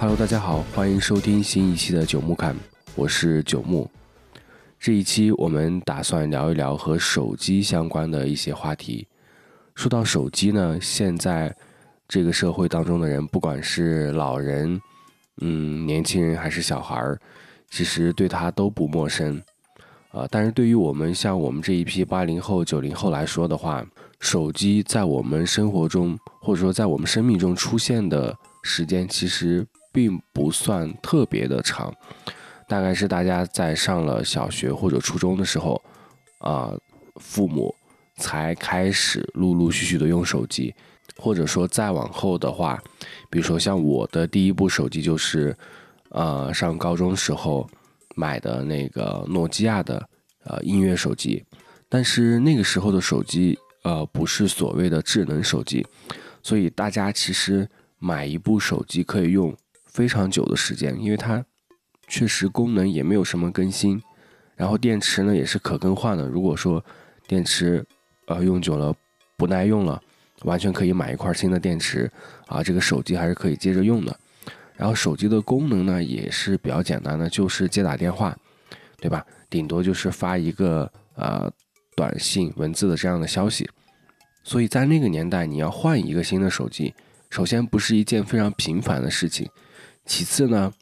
Hello，大家好，欢迎收听新一期的九木侃，我是九木。这一期我们打算聊一聊和手机相关的一些话题。说到手机呢，现在这个社会当中的人，不管是老人、嗯年轻人还是小孩儿，其实对他都不陌生。啊，但是对于我们像我们这一批八零后、九零后来说的话，手机在我们生活中或者说在我们生命中出现的时间，其实并不算特别的长。大概是大家在上了小学或者初中的时候，啊，父母才开始陆陆续续的用手机，或者说再往后的话，比如说像我的第一部手机就是，呃，上高中时候。买的那个诺基亚的呃音乐手机，但是那个时候的手机呃不是所谓的智能手机，所以大家其实买一部手机可以用非常久的时间，因为它确实功能也没有什么更新，然后电池呢也是可更换的。如果说电池呃用久了不耐用了，完全可以买一块新的电池啊，这个手机还是可以接着用的。然后手机的功能呢也是比较简单的，就是接打电话，对吧？顶多就是发一个呃短信、文字的这样的消息。所以在那个年代，你要换一个新的手机，首先不是一件非常频繁的事情，其次呢，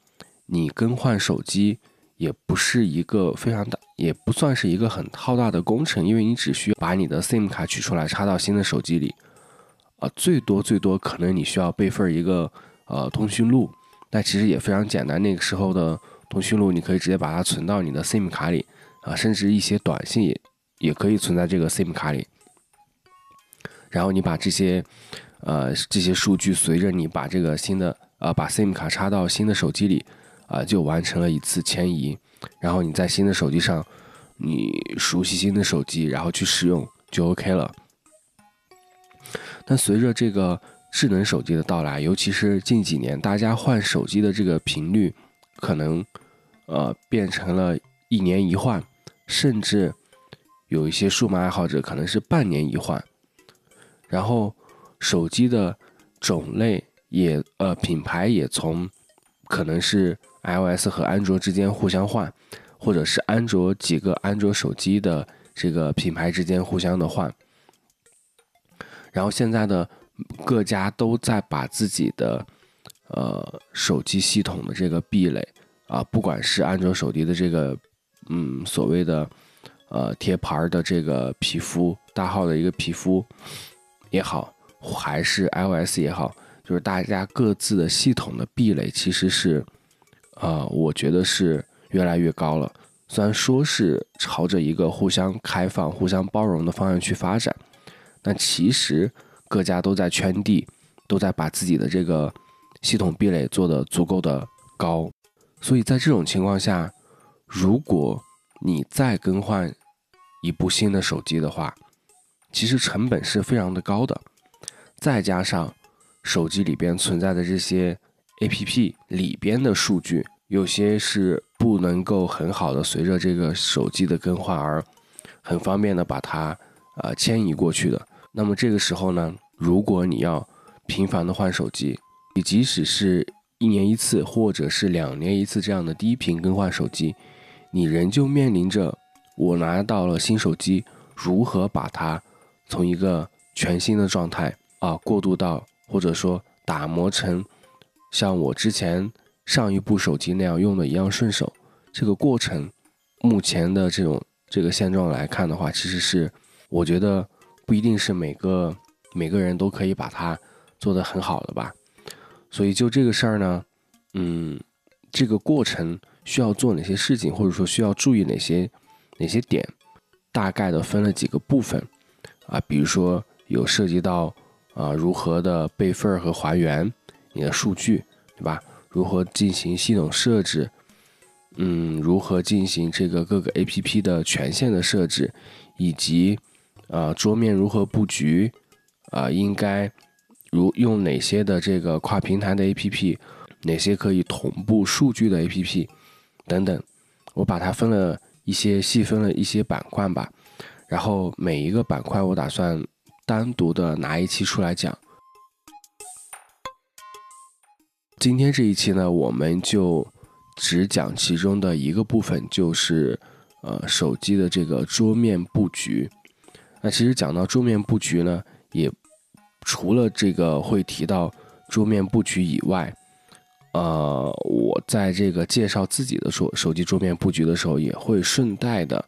你更换手机也不是一个非常大，也不算是一个很浩大的工程，因为你只需要把你的 SIM 卡取出来插到新的手机里，啊，最多最多可能你需要备份一个呃通讯录。但其实也非常简单，那个时候的通讯录你可以直接把它存到你的 SIM 卡里啊，甚至一些短信也也可以存在这个 SIM 卡里。然后你把这些呃这些数据随着你把这个新的呃把 SIM 卡插到新的手机里啊，就完成了一次迁移。然后你在新的手机上，你熟悉新的手机，然后去使用就 OK 了。但随着这个。智能手机的到来，尤其是近几年，大家换手机的这个频率，可能，呃，变成了一年一换，甚至有一些数码爱好者可能是半年一换。然后，手机的种类也，呃，品牌也从可能是 iOS 和安卓之间互相换，或者是安卓几个安卓手机的这个品牌之间互相的换。然后现在的。各家都在把自己的呃手机系统的这个壁垒啊，不管是安卓手机的这个嗯所谓的呃贴牌的这个皮肤大号的一个皮肤也好，还是 iOS 也好，就是大家各自的系统的壁垒其实是啊，我觉得是越来越高了。虽然说是朝着一个互相开放、互相包容的方向去发展，但其实。各家都在圈地，都在把自己的这个系统壁垒做得足够的高，所以在这种情况下，如果你再更换一部新的手机的话，其实成本是非常的高的，再加上手机里边存在的这些 APP 里边的数据，有些是不能够很好的随着这个手机的更换而很方便的把它呃迁移过去的。那么这个时候呢，如果你要频繁的换手机，你即使是一年一次或者是两年一次这样的低频更换手机，你仍旧面临着我拿到了新手机，如何把它从一个全新的状态啊过渡到或者说打磨成像我之前上一部手机那样用的一样顺手，这个过程目前的这种这个现状来看的话，其实是我觉得。不一定是每个每个人都可以把它做得很好的吧，所以就这个事儿呢，嗯，这个过程需要做哪些事情，或者说需要注意哪些哪些点，大概的分了几个部分啊，比如说有涉及到啊如何的备份和还原你的数据，对吧？如何进行系统设置，嗯，如何进行这个各个 APP 的权限的设置，以及。啊，桌面如何布局？啊，应该如用哪些的这个跨平台的 APP，哪些可以同步数据的 APP 等等，我把它分了一些细分了一些板块吧。然后每一个板块我打算单独的拿一期出来讲。今天这一期呢，我们就只讲其中的一个部分，就是呃手机的这个桌面布局。那其实讲到桌面布局呢，也除了这个会提到桌面布局以外，呃，我在这个介绍自己的手手机桌面布局的时候，也会顺带的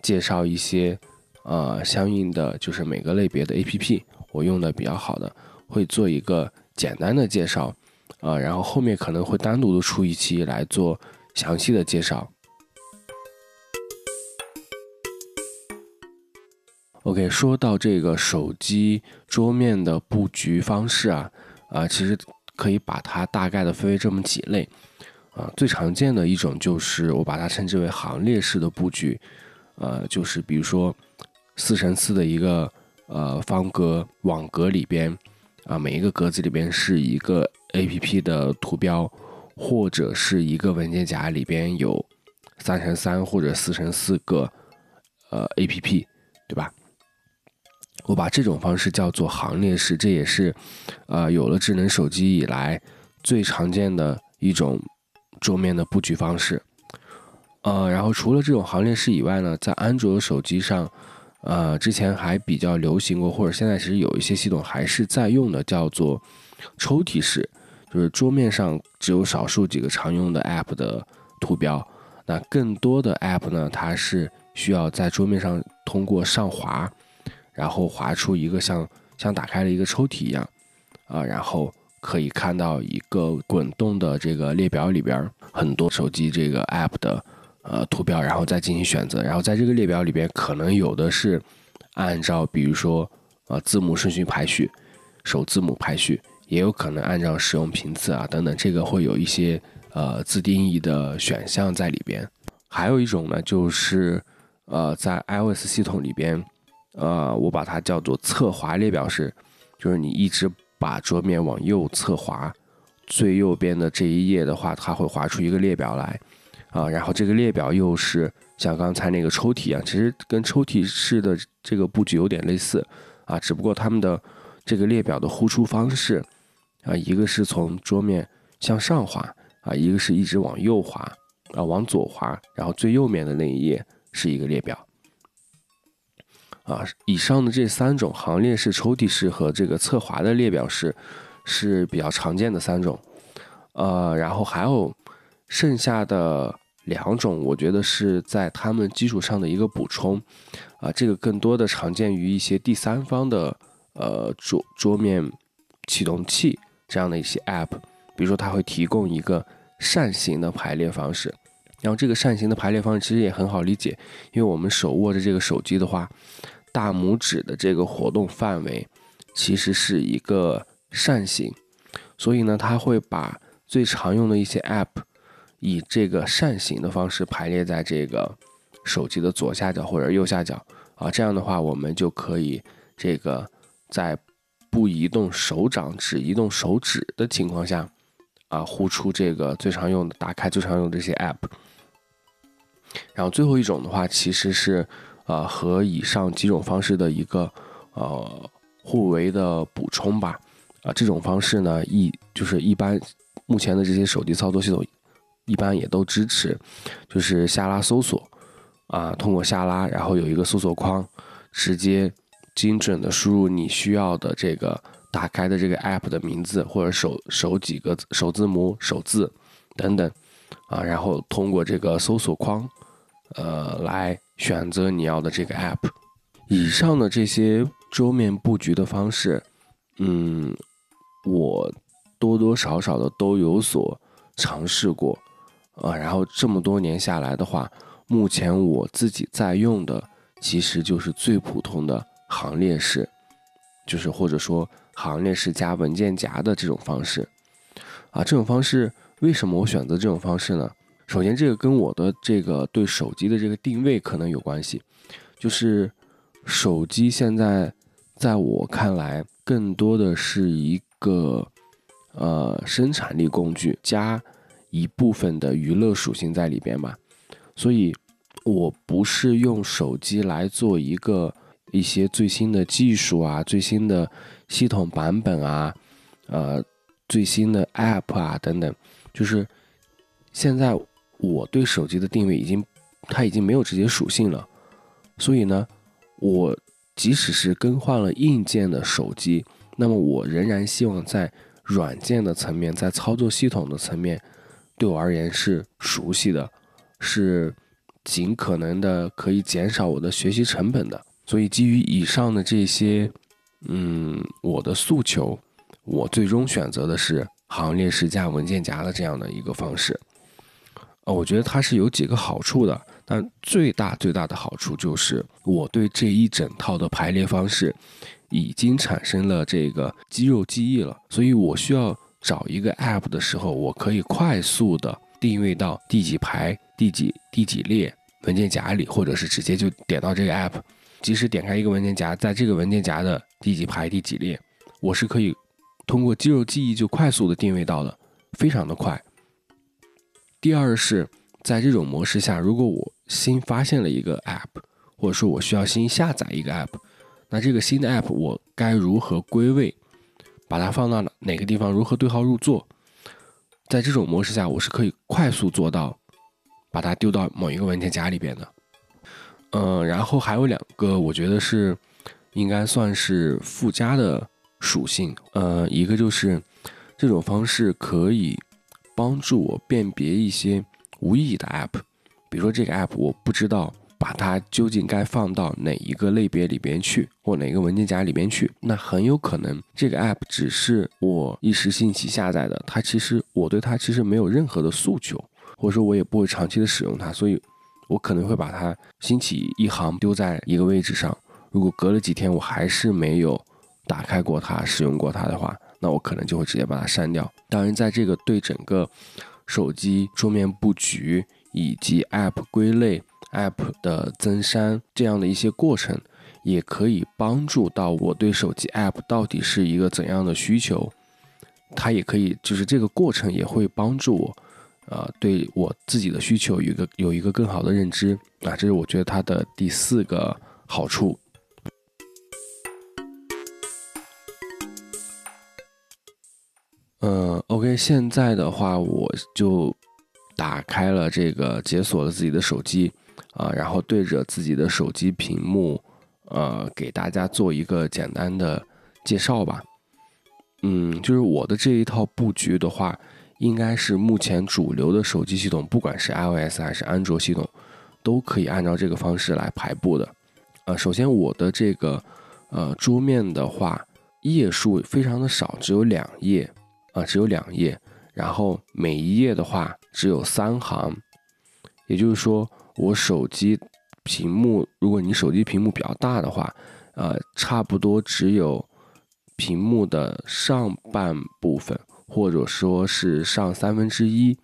介绍一些呃相应的就是每个类别的 APP，我用的比较好的，会做一个简单的介绍，呃，然后后面可能会单独的出一期来做详细的介绍。OK，说到这个手机桌面的布局方式啊，啊，其实可以把它大概的分为这么几类，啊，最常见的一种就是我把它称之为行列式的布局，呃，就是比如说四乘四的一个呃方格网格里边，啊，每一个格子里边是一个 APP 的图标，或者是一个文件夹里边有三乘三或者四乘四个呃 APP，对吧？我把这种方式叫做行列式，这也是，呃，有了智能手机以来最常见的一种桌面的布局方式。呃，然后除了这种行列式以外呢，在安卓手机上，呃，之前还比较流行过，或者现在其实有一些系统还是在用的，叫做抽屉式，就是桌面上只有少数几个常用的 App 的图标，那更多的 App 呢，它是需要在桌面上通过上滑。然后滑出一个像像打开了一个抽屉一样，啊，然后可以看到一个滚动的这个列表里边很多手机这个 app 的呃图标，然后再进行选择。然后在这个列表里边，可能有的是按照比如说呃字母顺序排序，首字母排序，也有可能按照使用频次啊等等，这个会有一些呃自定义的选项在里边。还有一种呢，就是呃在 iOS 系统里边。呃，我把它叫做侧滑列表式，就是你一直把桌面往右侧滑，最右边的这一页的话，它会划出一个列表来，啊，然后这个列表又是像刚才那个抽屉一样，其实跟抽屉式的这个布局有点类似，啊，只不过它们的这个列表的呼出方式，啊，一个是从桌面向上滑，啊，一个是一直往右滑，啊，往左滑，然后最右面的那一页是一个列表。啊，以上的这三种行列式、抽屉式和这个侧滑的列表式是比较常见的三种，呃，然后还有剩下的两种，我觉得是在它们基础上的一个补充，啊，这个更多的常见于一些第三方的呃桌桌面启动器这样的一些 App，比如说它会提供一个扇形的排列方式。然后这个扇形的排列方式其实也很好理解，因为我们手握着这个手机的话，大拇指的这个活动范围其实是一个扇形，所以呢，它会把最常用的一些 App 以这个扇形的方式排列在这个手机的左下角或者右下角啊，这样的话我们就可以这个在不移动手掌、只移动手指的情况下啊，呼出这个最常用的、打开最常用这些 App。然后最后一种的话，其实是，呃，和以上几种方式的一个，呃，互为的补充吧。啊，这种方式呢，一就是一般目前的这些手机操作系统，一般也都支持，就是下拉搜索，啊，通过下拉，然后有一个搜索框，直接精准的输入你需要的这个打开的这个 app 的名字或者首首几个首字母首字等等，啊，然后通过这个搜索框。呃，来选择你要的这个 app。以上的这些桌面布局的方式，嗯，我多多少少的都有所尝试过。啊，然后这么多年下来的话，目前我自己在用的其实就是最普通的行列式，就是或者说行列式加文件夹的这种方式。啊，这种方式为什么我选择这种方式呢？首先，这个跟我的这个对手机的这个定位可能有关系，就是手机现在在我看来更多的是一个呃生产力工具加一部分的娱乐属性在里边吧，所以我不是用手机来做一个一些最新的技术啊、最新的系统版本啊，呃。最新的 App 啊等等，就是现在我对手机的定位已经，它已经没有直接属性了，所以呢，我即使是更换了硬件的手机，那么我仍然希望在软件的层面，在操作系统的层面，对我而言是熟悉的，是尽可能的可以减少我的学习成本的。所以基于以上的这些，嗯，我的诉求。我最终选择的是行列式加文件夹的这样的一个方式，呃，我觉得它是有几个好处的，但最大最大的好处就是我对这一整套的排列方式已经产生了这个肌肉记忆了，所以我需要找一个 app 的时候，我可以快速的定位到第几排、第几第几列文件夹里，或者是直接就点到这个 app，即使点开一个文件夹，在这个文件夹的第几排、第几列，我是可以。通过肌肉记忆就快速的定位到了，非常的快。第二是，在这种模式下，如果我新发现了一个 app，或者说我需要新下载一个 app，那这个新的 app 我该如何归位，把它放到哪个地方，如何对号入座？在这种模式下，我是可以快速做到把它丢到某一个文件夹里边的。嗯，然后还有两个，我觉得是应该算是附加的。属性，呃，一个就是这种方式可以帮助我辨别一些无意义的 app，比如说这个 app 我不知道把它究竟该放到哪一个类别里边去，或哪个文件夹里边去，那很有可能这个 app 只是我一时兴起下载的，它其实我对它其实没有任何的诉求，或者说我也不会长期的使用它，所以我可能会把它兴起一行丢在一个位置上，如果隔了几天我还是没有。打开过它、使用过它的话，那我可能就会直接把它删掉。当然，在这个对整个手机桌面布局以及 App 归类、App 的增删这样的一些过程，也可以帮助到我对手机 App 到底是一个怎样的需求。它也可以，就是这个过程也会帮助我，呃，对我自己的需求有一个有一个更好的认知。啊，这是我觉得它的第四个好处。嗯，OK，现在的话，我就打开了这个，解锁了自己的手机，啊，然后对着自己的手机屏幕，呃，给大家做一个简单的介绍吧。嗯，就是我的这一套布局的话，应该是目前主流的手机系统，不管是 iOS 还是安卓系统，都可以按照这个方式来排布的。呃，首先我的这个呃桌面的话，页数非常的少，只有两页。啊，只有两页，然后每一页的话只有三行，也就是说，我手机屏幕，如果你手机屏幕比较大的话，呃，差不多只有屏幕的上半部分，或者说是上三分之一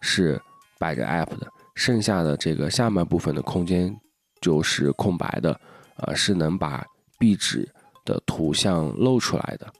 是摆着 App 的，剩下的这个下半部分的空间就是空白的，呃，是能把壁纸的图像露出来的，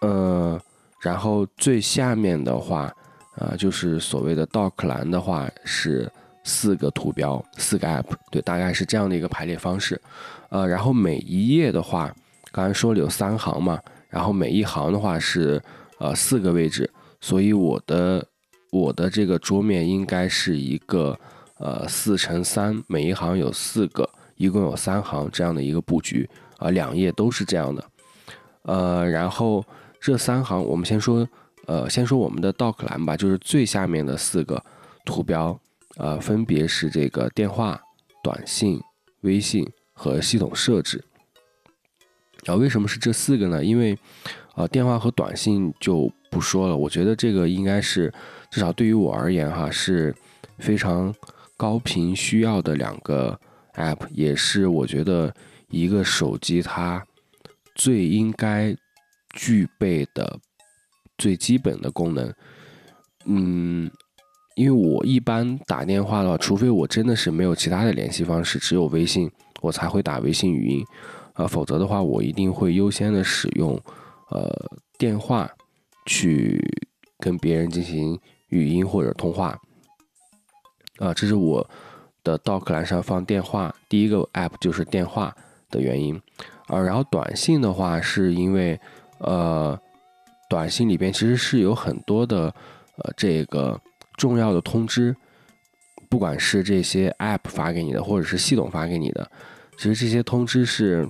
呃。然后最下面的话，啊，就是所谓的 Dock 栏的话是四个图标，四个 App，对，大概是这样的一个排列方式。呃，然后每一页的话，刚才说了有三行嘛，然后每一行的话是呃四个位置，所以我的我的这个桌面应该是一个呃四乘三，每一行有四个，一共有三行这样的一个布局，啊，两页都是这样的，呃，然后。这三行，我们先说，呃，先说我们的 Dock 栏吧，就是最下面的四个图标，呃，分别是这个电话、短信、微信和系统设置。啊，为什么是这四个呢？因为，呃，电话和短信就不说了，我觉得这个应该是，至少对于我而言哈，是非常高频需要的两个 App，也是我觉得一个手机它最应该。具备的最基本的功能，嗯，因为我一般打电话的话，除非我真的是没有其他的联系方式，只有微信，我才会打微信语音，啊，否则的话，我一定会优先的使用呃电话去跟别人进行语音或者通话，啊，这是我的 Dock 栏上放电话，第一个 App 就是电话的原因，啊，然后短信的话是因为。呃，短信里边其实是有很多的呃这个重要的通知，不管是这些 App 发给你的，或者是系统发给你的，其实这些通知是，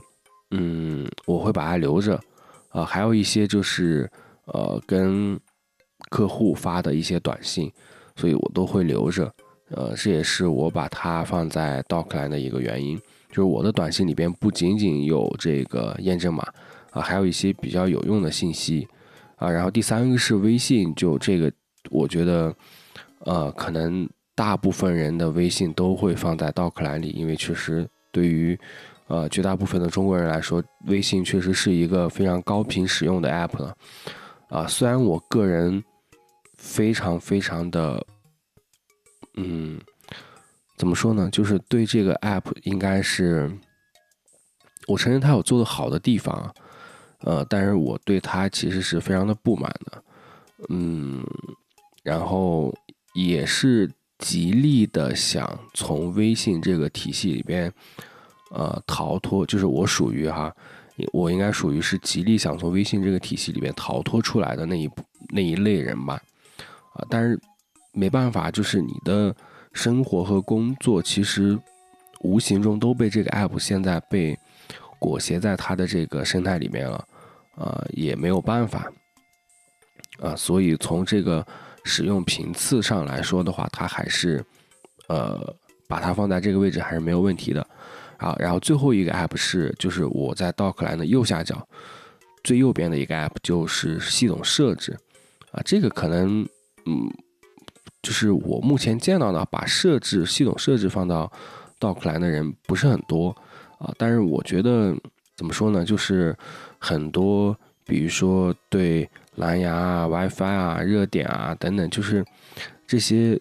嗯，我会把它留着，啊，还有一些就是呃跟客户发的一些短信，所以我都会留着，呃，这也是我把它放在 Dockline 的一个原因，就是我的短信里边不仅仅有这个验证码，啊，还有一些比较有用的信息。啊，然后第三个是微信，就这个，我觉得，呃，可能大部分人的微信都会放在 Dock 栏里，因为确实对于，呃，绝大部分的中国人来说，微信确实是一个非常高频使用的 App 了。啊，虽然我个人非常非常的，嗯，怎么说呢？就是对这个 App 应该是，我承认它有做的好的地方。呃，但是我对他其实是非常的不满的，嗯，然后也是极力的想从微信这个体系里边，呃，逃脱，就是我属于哈，我应该属于是极力想从微信这个体系里边逃脱出来的那一那一类人吧，啊，但是没办法，就是你的生活和工作其实无形中都被这个 app 现在被。裹挟在它的这个生态里面了，呃，也没有办法，啊，所以从这个使用频次上来说的话，它还是，呃，把它放在这个位置还是没有问题的，啊，然后最后一个 app 是，就是我在 Dock 栏的右下角最右边的一个 app，就是系统设置，啊，这个可能，嗯，就是我目前见到的把设置系统设置放到 Dock 栏的人不是很多。啊，但是我觉得怎么说呢？就是很多，比如说对蓝牙啊、WiFi 啊、热点啊等等，就是这些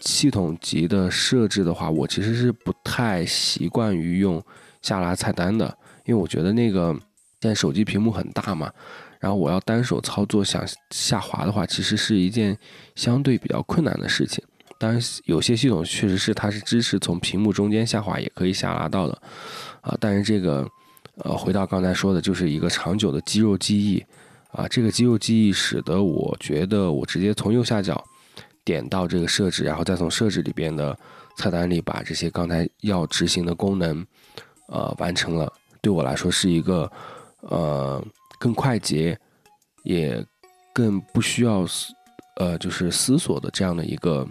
系统级的设置的话，我其实是不太习惯于用下拉菜单的，因为我觉得那个现在手机屏幕很大嘛，然后我要单手操作想下滑的话，其实是一件相对比较困难的事情。当然，有些系统确实是它是支持从屏幕中间下滑也可以下拉到的，啊，但是这个，呃，回到刚才说的，就是一个长久的肌肉记忆，啊，这个肌肉记忆使得我觉得我直接从右下角点到这个设置，然后再从设置里边的菜单里把这些刚才要执行的功能，呃，完成了，对我来说是一个，呃，更快捷，也更不需要思，呃，就是思索的这样的一个。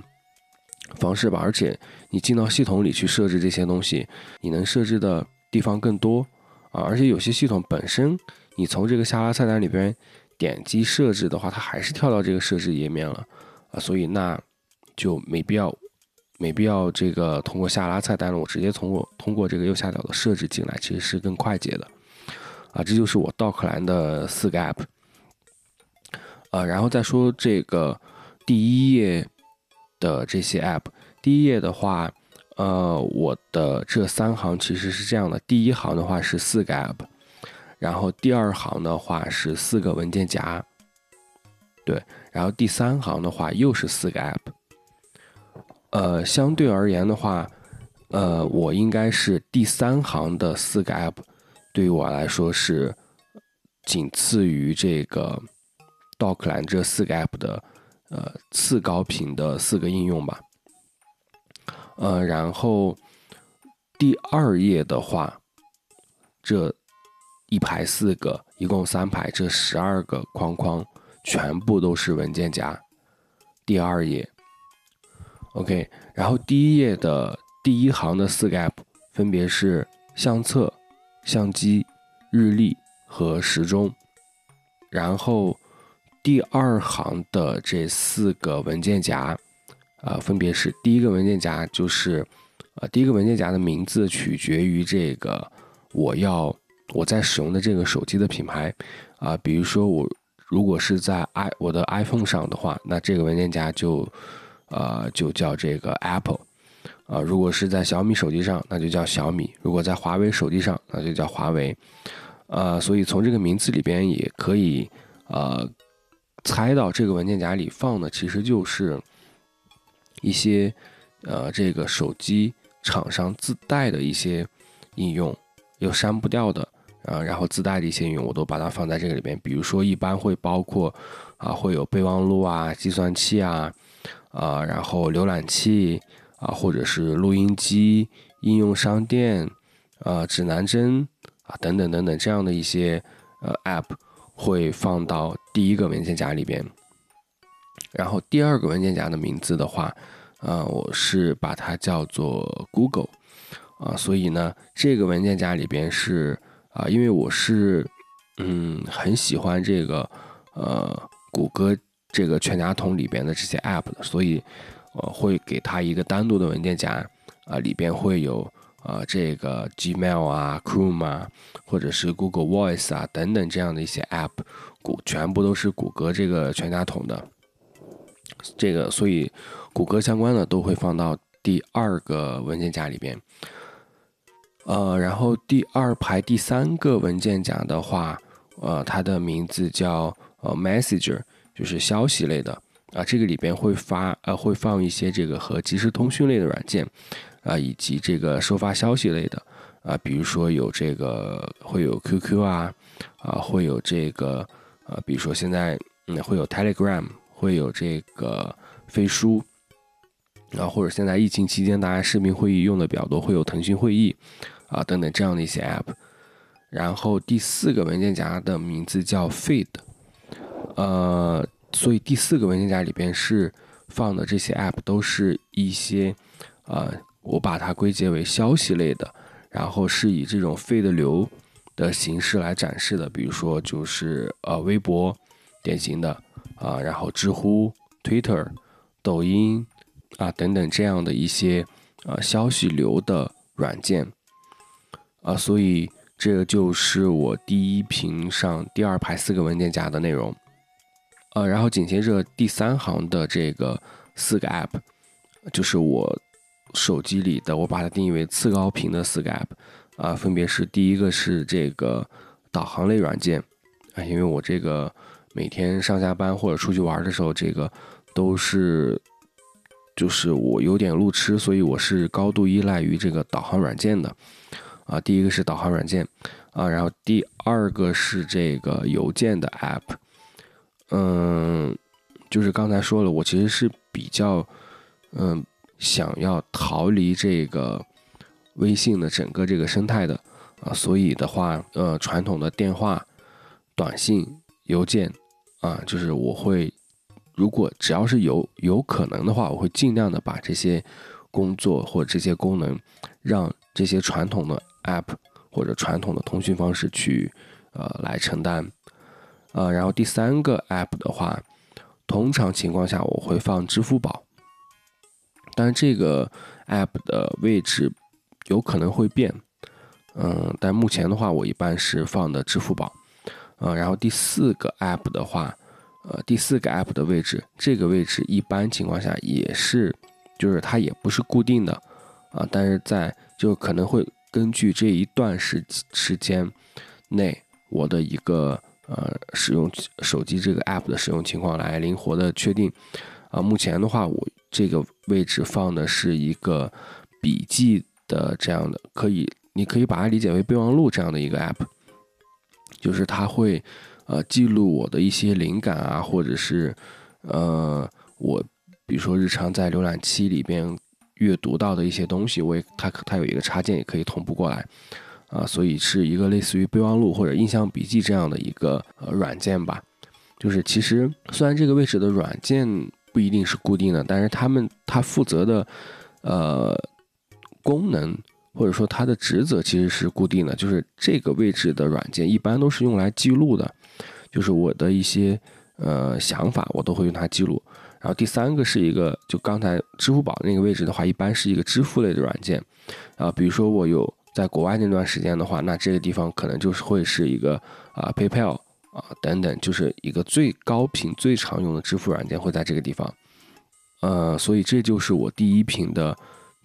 方式吧，而且你进到系统里去设置这些东西，你能设置的地方更多啊！而且有些系统本身，你从这个下拉菜单里边点击设置的话，它还是跳到这个设置页面了啊！所以那就没必要，没必要这个通过下拉菜单了，我直接通过通过这个右下角的设置进来，其实是更快捷的啊！这就是我 Dock 栏的四个 App 啊，然后再说这个第一页。的这些 app，第一页的话，呃，我的这三行其实是这样的：第一行的话是四个 app，然后第二行的话是四个文件夹，对，然后第三行的话又是四个 app。呃，相对而言的话，呃，我应该是第三行的四个 app，对于我来说是仅次于这个 Dock 栏这四个 app 的。呃，次高频的四个应用吧。呃，然后第二页的话，这一排四个，一共三排，这十二个框框全部都是文件夹。第二页，OK。然后第一页的第一行的四个 App 分别是相册、相机、日历和时钟。然后。第二行的这四个文件夹，啊，分别是第一个文件夹就是，呃，第一个文件夹的名字取决于这个我要我在使用的这个手机的品牌，啊，比如说我如果是在 i 我的 iPhone 上的话，那这个文件夹就，呃，就叫这个 Apple，啊，如果是在小米手机上，那就叫小米；如果在华为手机上，那就叫华为，呃，所以从这个名字里边也可以，呃。猜到这个文件夹里放的其实就是一些呃，这个手机厂商自带的一些应用，有删不掉的，啊，然后自带的一些应用我都把它放在这个里边。比如说，一般会包括啊，会有备忘录啊、计算器啊，啊，然后浏览器啊，或者是录音机、应用商店啊、指南针啊等等等等这样的一些呃 App 会放到第一个文件夹里边。然后第二个文件夹的名字的话，啊，我是把它叫做 Google 啊，所以呢，这个文件夹里边是。啊，因为我是，嗯，很喜欢这个，呃，谷歌这个全家桶里边的这些 App 的，所以，呃，会给它一个单独的文件夹，啊，里边会有，呃，这个 Gmail 啊、Chrome 啊，或者是 Google Voice 啊等等这样的一些 App，谷全部都是谷歌这个全家桶的，这个，所以谷歌相关的都会放到第二个文件夹里边。呃，然后第二排第三个文件夹的话，呃，它的名字叫呃 Messenger，就是消息类的啊。这个里边会发呃会放一些这个和即时通讯类的软件啊，以及这个收发消息类的啊，比如说有这个会有 QQ 啊啊，会有这个呃，比如说现在嗯会有 Telegram，会有这个飞书。然后或者现在疫情期间，大家视频会议用的比较多，会有腾讯会议，啊等等这样的一些 app。然后第四个文件夹的名字叫 Feed，呃，所以第四个文件夹里边是放的这些 app 都是一些，呃，我把它归结为消息类的，然后是以这种 feed 流的形式来展示的，比如说就是呃微博，典型的啊，然后知乎、Twitter、抖音。啊，等等这样的一些啊消息流的软件啊，所以这个就是我第一屏上第二排四个文件夹的内容，呃，然后紧接着第三行的这个四个 App，就是我手机里的，我把它定义为次高频的四个 App 啊，分别是第一个是这个导航类软件啊，因为我这个每天上下班或者出去玩的时候，这个都是。就是我有点路痴，所以我是高度依赖于这个导航软件的，啊，第一个是导航软件，啊，然后第二个是这个邮件的 app，嗯，就是刚才说了，我其实是比较，嗯，想要逃离这个微信的整个这个生态的，啊，所以的话，呃，传统的电话、短信、邮件，啊，就是我会。如果只要是有有可能的话，我会尽量的把这些工作或这些功能，让这些传统的 App 或者传统的通讯方式去呃来承担。呃，然后第三个 App 的话，通常情况下我会放支付宝，但是这个 App 的位置有可能会变。嗯，但目前的话，我一般是放的支付宝。嗯，然后第四个 App 的话。呃，第四个 app 的位置，这个位置一般情况下也是，就是它也不是固定的啊，但是在就可能会根据这一段时时间内我的一个呃使用手机这个 app 的使用情况来灵活的确定啊。目前的话，我这个位置放的是一个笔记的这样的，可以你可以把它理解为备忘录这样的一个 app，就是它会。呃，记录我的一些灵感啊，或者是，呃，我比如说日常在浏览器里边阅读到的一些东西，我也它它有一个插件也可以同步过来，啊，所以是一个类似于备忘录或者印象笔记这样的一个呃软件吧。就是其实虽然这个位置的软件不一定是固定的，但是他们它负责的呃功能。或者说它的职责其实是固定的，就是这个位置的软件一般都是用来记录的，就是我的一些呃想法，我都会用它记录。然后第三个是一个，就刚才支付宝那个位置的话，一般是一个支付类的软件啊，比如说我有在国外那段时间的话，那这个地方可能就是会是一个啊 PayPal 啊等等，就是一个最高频、最常用的支付软件会在这个地方。呃，所以这就是我第一屏的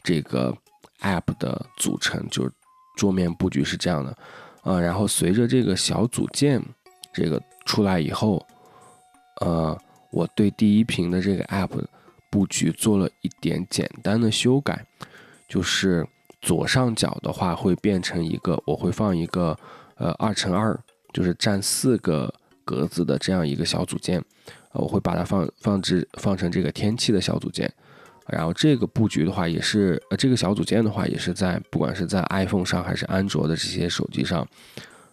这个。App 的组成就是桌面布局是这样的，呃，然后随着这个小组件这个出来以后，呃，我对第一屏的这个 App 布局做了一点简单的修改，就是左上角的话会变成一个，我会放一个呃二乘二，就是占四个格子的这样一个小组件，呃，我会把它放放置放成这个天气的小组件。然后这个布局的话，也是呃这个小组件的话，也是在不管是在 iPhone 上还是安卓的这些手机上，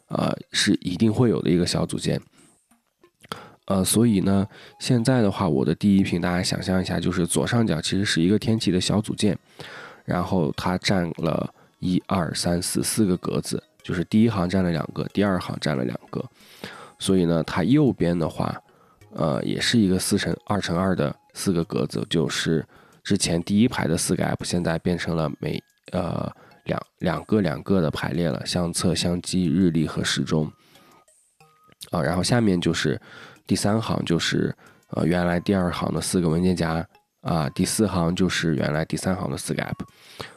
呃是一定会有的一个小组件。呃，所以呢，现在的话，我的第一屏大家想象一下，就是左上角其实是一个天气的小组件，然后它占了一二三四四个格子，就是第一行占了两个，第二行占了两个，所以呢，它右边的话，呃，也是一个四乘二乘二的四个格子，就是。之前第一排的四个 app 现在变成了每呃两两个两个的排列了，相册、相机、日历和时钟。啊，然后下面就是第三行，就是呃原来第二行的四个文件夹啊，第四行就是原来第三行的四个 app，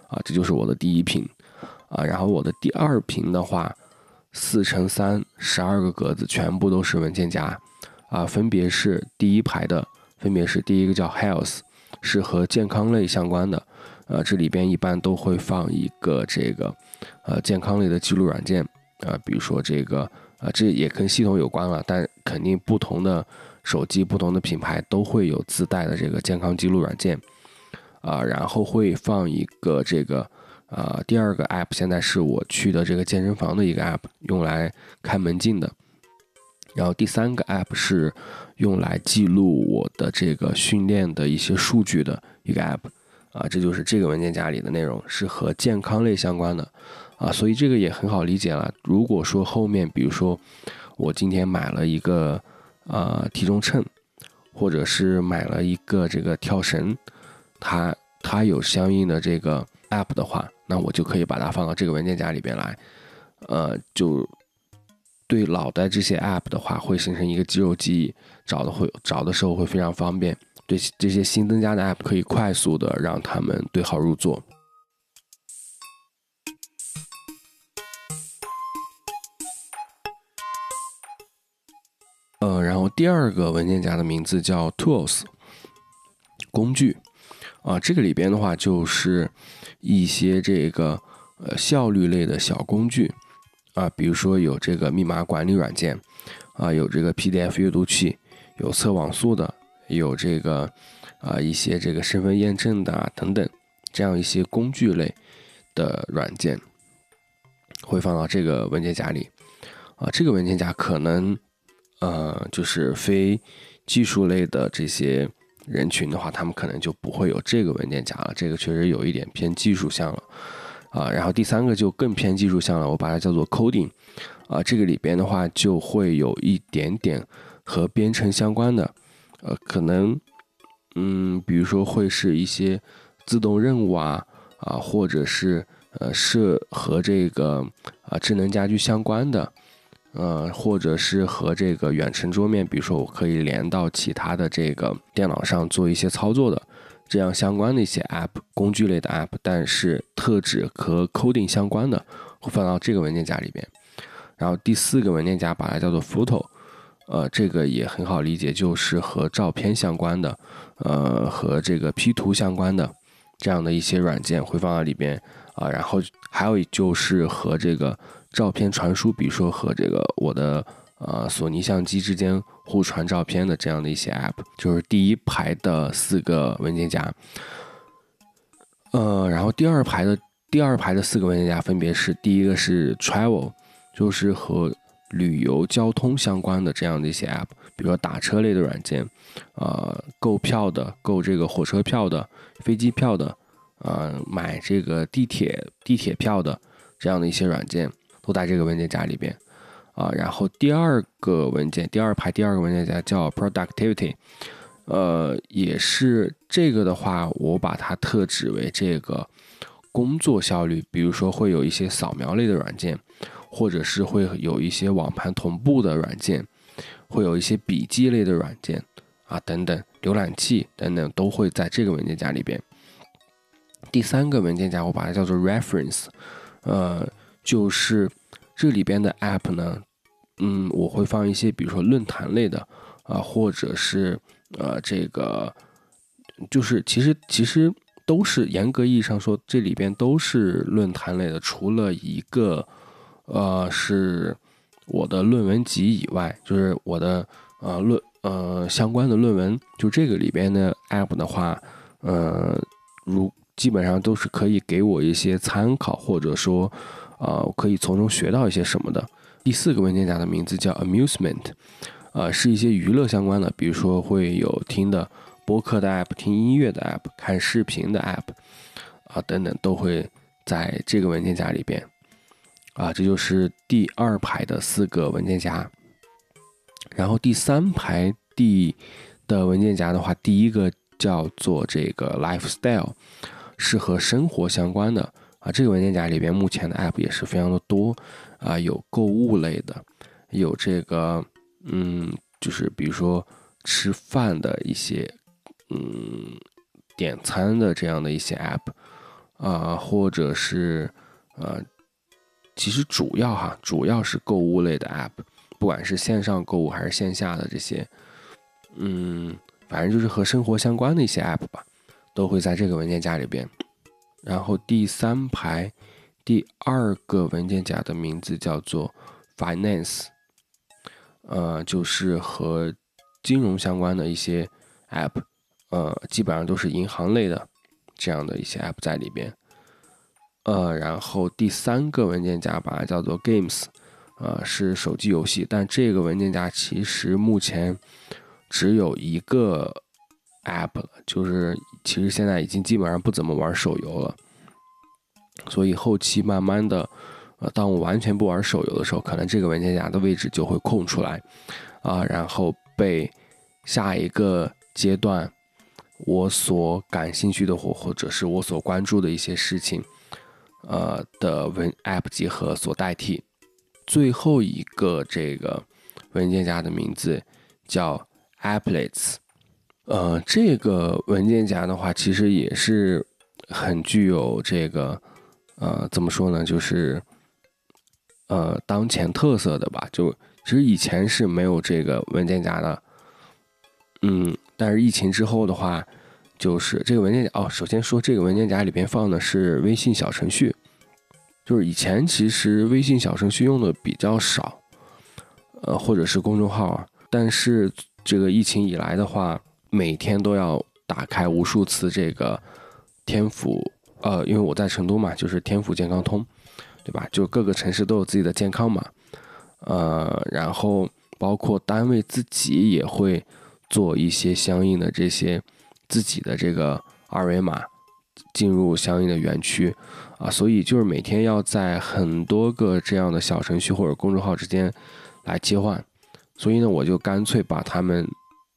啊，这就是我的第一屏啊。然后我的第二屏的话，四乘三十二个格子全部都是文件夹啊，分别是第一排的，分别是第一个叫 health。是和健康类相关的，呃，这里边一般都会放一个这个，呃，健康类的记录软件，啊，比如说这个，啊，这也跟系统有关了，但肯定不同的手机、不同的品牌都会有自带的这个健康记录软件，啊，然后会放一个这个，啊，第二个 app 现在是我去的这个健身房的一个 app，用来开门禁的。然后第三个 app 是用来记录我的这个训练的一些数据的一个 app，啊，这就是这个文件夹里的内容，是和健康类相关的，啊，所以这个也很好理解了。如果说后面，比如说我今天买了一个呃体重秤，或者是买了一个这个跳绳，它它有相应的这个 app 的话，那我就可以把它放到这个文件夹里边来，呃，就。对老的这些 App 的话，会形成一个肌肉记忆，找的会找的时候会非常方便。对这些新增加的 App，可以快速的让他们对号入座。呃，然后第二个文件夹的名字叫 Tools，工具啊，这个里边的话就是一些这个呃效率类的小工具。啊，比如说有这个密码管理软件，啊，有这个 PDF 阅读器，有测网速的，有这个啊一些这个身份验证的等等，这样一些工具类的软件会放到这个文件夹里。啊，这个文件夹可能呃就是非技术类的这些人群的话，他们可能就不会有这个文件夹了。这个确实有一点偏技术向了。啊，然后第三个就更偏技术项了，我把它叫做 coding，啊，这个里边的话就会有一点点和编程相关的，呃，可能，嗯，比如说会是一些自动任务啊，啊，或者是呃是和这个啊智能家居相关的，呃，或者是和这个远程桌面，比如说我可以连到其他的这个电脑上做一些操作的。这样相关的一些 App 工具类的 App，但是特指和 coding 相关的，会放到这个文件夹里边。然后第四个文件夹把它叫做 Photo，呃，这个也很好理解，就是和照片相关的，呃，和这个 P 图相关的这样的一些软件会放到里边啊。然后还有就是和这个照片传输，比如说和这个我的。呃，索尼相机之间互传照片的这样的一些 App，就是第一排的四个文件夹。呃，然后第二排的第二排的四个文件夹分别是：第一个是 Travel，就是和旅游交通相关的这样的一些 App，比如说打车类的软件，呃，购票的、购这个火车票的、飞机票的，呃，买这个地铁地铁票的这样的一些软件，都在这个文件夹里边。啊，然后第二个文件，第二排第二个文件夹叫 Productivity，呃，也是这个的话，我把它特指为这个工作效率，比如说会有一些扫描类的软件，或者是会有一些网盘同步的软件，会有一些笔记类的软件啊等等，浏览器等等都会在这个文件夹里边。第三个文件夹我把它叫做 Reference，呃，就是。这里边的 App 呢，嗯，我会放一些，比如说论坛类的啊，或者是呃，这个就是其实其实都是严格意义上说，这里边都是论坛类的，除了一个呃，是我的论文集以外，就是我的呃论呃相关的论文，就这个里边的 app 的话，呃，如基本上都是可以给我一些参考，或者说，啊呃，可以从中学到一些什么的。第四个文件夹的名字叫 Amusement，呃，是一些娱乐相关的，比如说会有听的播客的 app、听音乐的 app、看视频的 app，啊等等都会在这个文件夹里边。啊，这就是第二排的四个文件夹。然后第三排第的文件夹的话，第一个叫做这个 Lifestyle。是和生活相关的啊，这个文件夹里边目前的 App 也是非常的多啊，有购物类的，有这个嗯，就是比如说吃饭的一些嗯点餐的这样的一些 App 啊，或者是呃，其实主要哈，主要是购物类的 App，不管是线上购物还是线下的这些，嗯，反正就是和生活相关的一些 App 吧。都会在这个文件夹里边，然后第三排第二个文件夹的名字叫做 Finance，呃，就是和金融相关的一些 App，呃，基本上都是银行类的这样的一些 App 在里边，呃，然后第三个文件夹把它叫做 Games，呃，是手机游戏，但这个文件夹其实目前只有一个。App 了，就是其实现在已经基本上不怎么玩手游了，所以后期慢慢的，呃，当我完全不玩手游的时候，可能这个文件夹的位置就会空出来，啊，然后被下一个阶段我所感兴趣的或或者是我所关注的一些事情，呃的文 app 集合所代替。最后一个这个文件夹的名字叫 Applets。呃，这个文件夹的话，其实也是很具有这个，呃，怎么说呢，就是呃当前特色的吧。就其实以前是没有这个文件夹的，嗯，但是疫情之后的话，就是这个文件夹哦。首先说，这个文件夹里边放的是微信小程序，就是以前其实微信小程序用的比较少，呃，或者是公众号啊，但是这个疫情以来的话。每天都要打开无数次这个天府，呃，因为我在成都嘛，就是天府健康通，对吧？就各个城市都有自己的健康码，呃，然后包括单位自己也会做一些相应的这些自己的这个二维码进入相应的园区啊，所以就是每天要在很多个这样的小程序或者公众号之间来切换，所以呢，我就干脆把他们。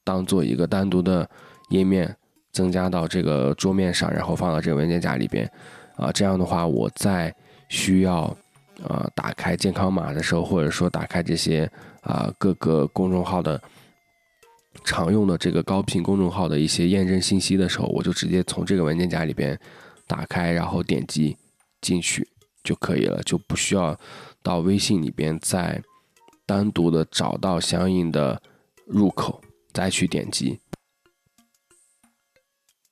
当做一个单独的页面增加到这个桌面上，然后放到这个文件夹里边，啊，这样的话，我在需要呃打开健康码的时候，或者说打开这些啊各个公众号的常用的这个高频公众号的一些验证信息的时候，我就直接从这个文件夹里边打开，然后点击进去就可以了，就不需要到微信里边再单独的找到相应的入口。再去点击。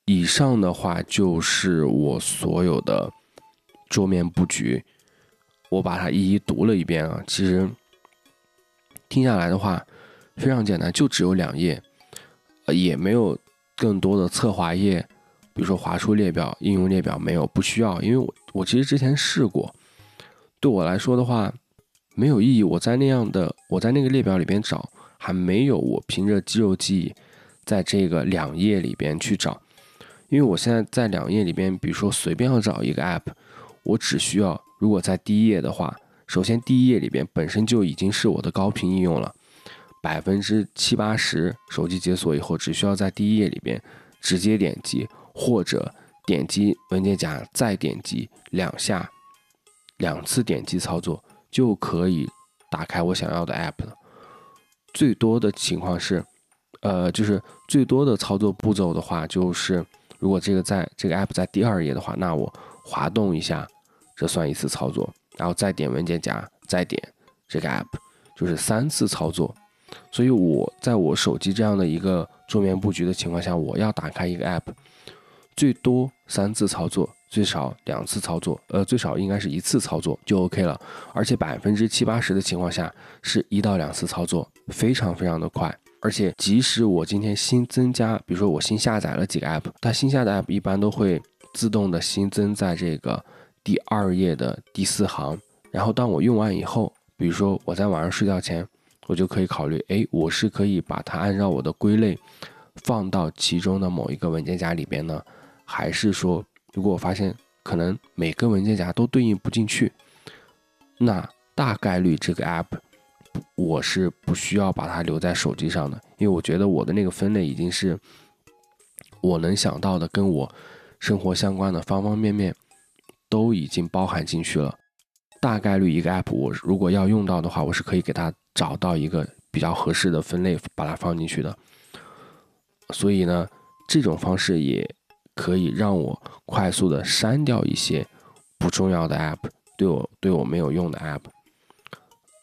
以上的话就是我所有的桌面布局，我把它一一读了一遍啊。其实听下来的话非常简单，就只有两页，也没有更多的侧滑页，比如说滑出列表、应用列表没有，不需要，因为我我其实之前试过，对我来说的话没有意义。我在那样的我在那个列表里边找。还没有我凭着肌肉记忆，在这个两页里边去找，因为我现在在两页里边，比如说随便要找一个 app，我只需要如果在第一页的话，首先第一页里边本身就已经是我的高频应用了，百分之七八十手机解锁以后，只需要在第一页里边直接点击或者点击文件夹再点击两下，两次点击操作就可以打开我想要的 app 了。最多的情况是，呃，就是最多的操作步骤的话，就是如果这个在这个 app 在第二页的话，那我滑动一下，这算一次操作，然后再点文件夹，再点这个 app，就是三次操作。所以我在我手机这样的一个桌面布局的情况下，我要打开一个 app，最多三次操作，最少两次操作，呃，最少应该是一次操作就 OK 了。而且百分之七八十的情况下是一到两次操作，非常非常的快。而且即使我今天新增加，比如说我新下载了几个 app，它新下的 app 一般都会自动的新增在这个第二页的第四行。然后当我用完以后，比如说我在晚上睡觉前，我就可以考虑，哎，我是可以把它按照我的归类放到其中的某一个文件夹里边呢，还是说，如果我发现可能每个文件夹都对应不进去，那大概率这个 app 我是不需要把它留在手机上的，因为我觉得我的那个分类已经是我能想到的，跟我生活相关的方方面面都已经包含进去了。大概率一个 app，我如果要用到的话，我是可以给它找到一个比较合适的分类，把它放进去的。所以呢，这种方式也可以让我快速的删掉一些不重要的 app，对我对我没有用的 app。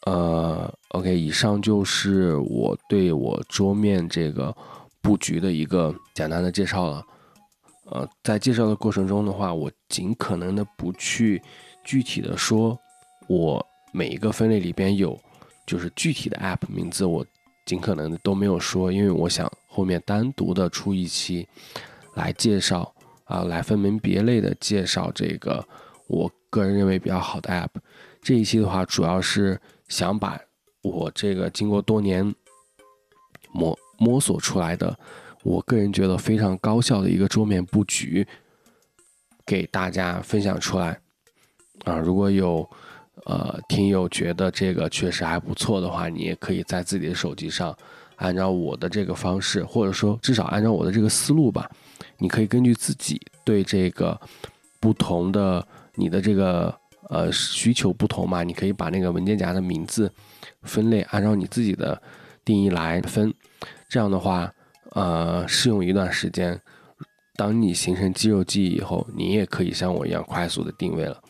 呃，OK，以上就是我对我桌面这个布局的一个简单的介绍了。呃，在介绍的过程中的话，我尽可能的不去具体的说。我每一个分类里边有，就是具体的 app 名字，我尽可能的都没有说，因为我想后面单独的出一期来介绍啊，来分门别类的介绍这个我个人认为比较好的 app。这一期的话，主要是想把我这个经过多年摸摸索出来的，我个人觉得非常高效的一个桌面布局，给大家分享出来啊，如果有。呃，听友觉得这个确实还不错的话，你也可以在自己的手机上，按照我的这个方式，或者说至少按照我的这个思路吧，你可以根据自己对这个不同的你的这个呃需求不同嘛，你可以把那个文件夹的名字分类，按照你自己的定义来分。这样的话，呃，试用一段时间，当你形成肌肉记忆以后，你也可以像我一样快速的定位了。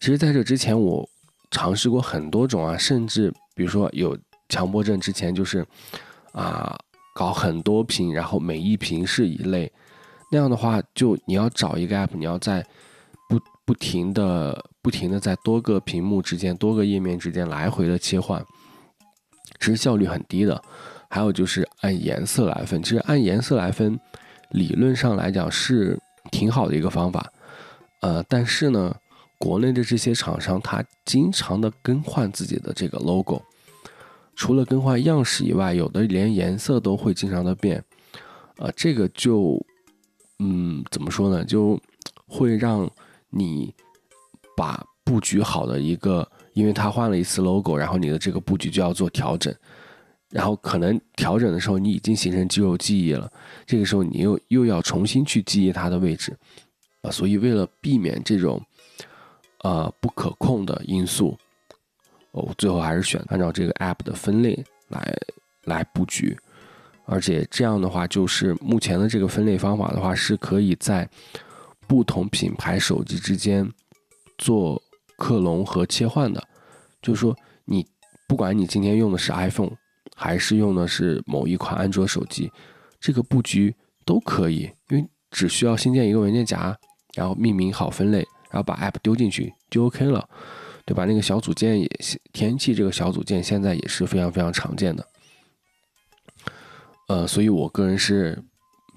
其实，在这之前我。尝试过很多种啊，甚至比如说有强迫症之前就是啊搞很多瓶，然后每一瓶是一类，那样的话就你要找一个 app，你要在不不停的不停的在多个屏幕之间、多个页面之间来回的切换，其实效率很低的。还有就是按颜色来分，其实按颜色来分，理论上来讲是挺好的一个方法，呃，但是呢。国内的这些厂商，他经常的更换自己的这个 logo，除了更换样式以外，有的连颜色都会经常的变，呃，这个就，嗯，怎么说呢？就会让你把布局好的一个，因为他换了一次 logo，然后你的这个布局就要做调整，然后可能调整的时候你已经形成肌肉记忆了，这个时候你又又要重新去记忆它的位置，啊，所以为了避免这种。呃，不可控的因素，我最后还是选按照这个 app 的分类来来布局，而且这样的话，就是目前的这个分类方法的话，是可以在不同品牌手机之间做克隆和切换的。就是说，你不管你今天用的是 iPhone，还是用的是某一款安卓手机，这个布局都可以，因为只需要新建一个文件夹，然后命名好分类。然后把 App 丢进去就 OK 了，对吧？那个小组件也天气这个小组件现在也是非常非常常见的，呃，所以我个人是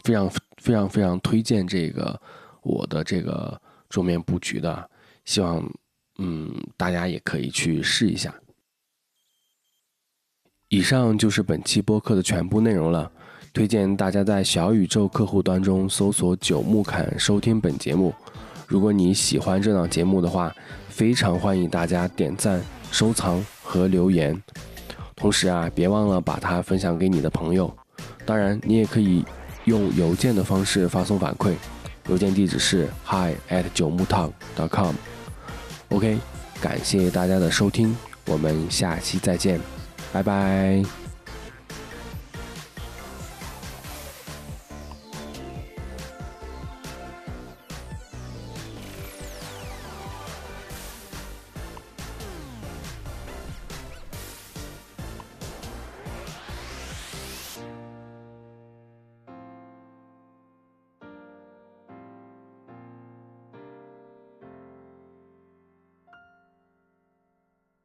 非常非常非常推荐这个我的这个桌面布局的，希望嗯大家也可以去试一下。以上就是本期播客的全部内容了，推荐大家在小宇宙客户端中搜索“九木侃”收听本节目。如果你喜欢这档节目的话，非常欢迎大家点赞、收藏和留言。同时啊，别忘了把它分享给你的朋友。当然，你也可以用邮件的方式发送反馈，邮件地址是 hi at 九木堂 dot com。OK，感谢大家的收听，我们下期再见，拜拜。